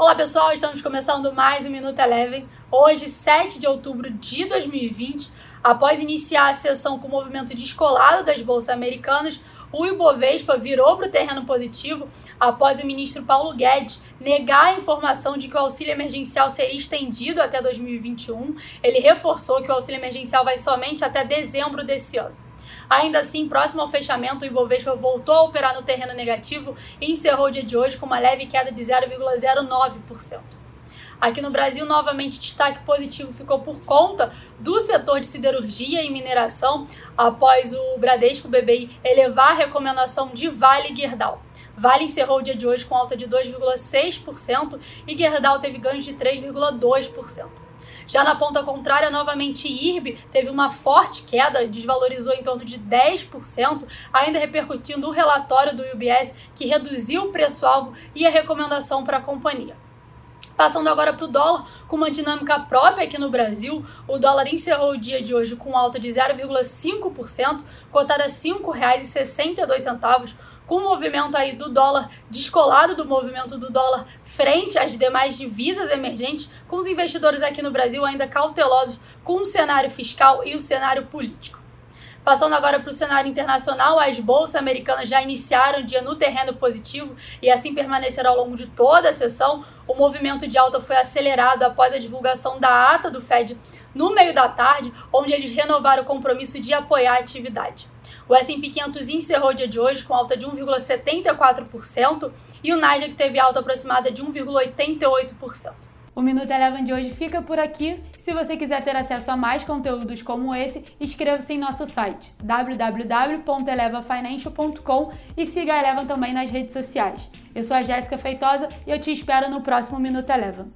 Olá pessoal, estamos começando mais um Minuto Eleven. Hoje, 7 de outubro de 2020, após iniciar a sessão com o movimento descolado das bolsas americanas, o Ibovespa virou para o terreno positivo após o ministro Paulo Guedes negar a informação de que o auxílio emergencial seria estendido até 2021. Ele reforçou que o auxílio emergencial vai somente até dezembro desse ano. Ainda assim, próximo ao fechamento, o Ibovespa voltou a operar no terreno negativo e encerrou o dia de hoje com uma leve queda de 0,09%. Aqui no Brasil, novamente, destaque positivo ficou por conta do setor de siderurgia e mineração, após o Bradesco BBI elevar a recomendação de Vale Gerdau. Vale encerrou o dia de hoje com alta de 2,6% e Gerdau teve ganhos de 3,2%. Já na ponta contrária, novamente, IRB teve uma forte queda, desvalorizou em torno de 10%, ainda repercutindo o relatório do UBS que reduziu o preço-alvo e a recomendação para a companhia. Passando agora para o dólar, com uma dinâmica própria aqui no Brasil, o dólar encerrou o dia de hoje com alta de 0,5%, cotada a R$ 5,62, com o movimento aí do dólar descolado do movimento do dólar frente às demais divisas emergentes, com os investidores aqui no Brasil ainda cautelosos com o cenário fiscal e o cenário político. Passando agora para o cenário internacional, as bolsas americanas já iniciaram o dia no terreno positivo e assim permanecerá ao longo de toda a sessão. O movimento de alta foi acelerado após a divulgação da ata do Fed no meio da tarde, onde eles renovaram o compromisso de apoiar a atividade. O S&P 500 encerrou o dia de hoje com alta de 1,74% e o Nasdaq teve alta aproximada de 1,88%. O Minuto Eleven de hoje fica por aqui. Se você quiser ter acesso a mais conteúdos como esse, inscreva-se em nosso site www.elevafinancial.com e siga a Eleven também nas redes sociais. Eu sou a Jéssica Feitosa e eu te espero no próximo Minuto Eleven.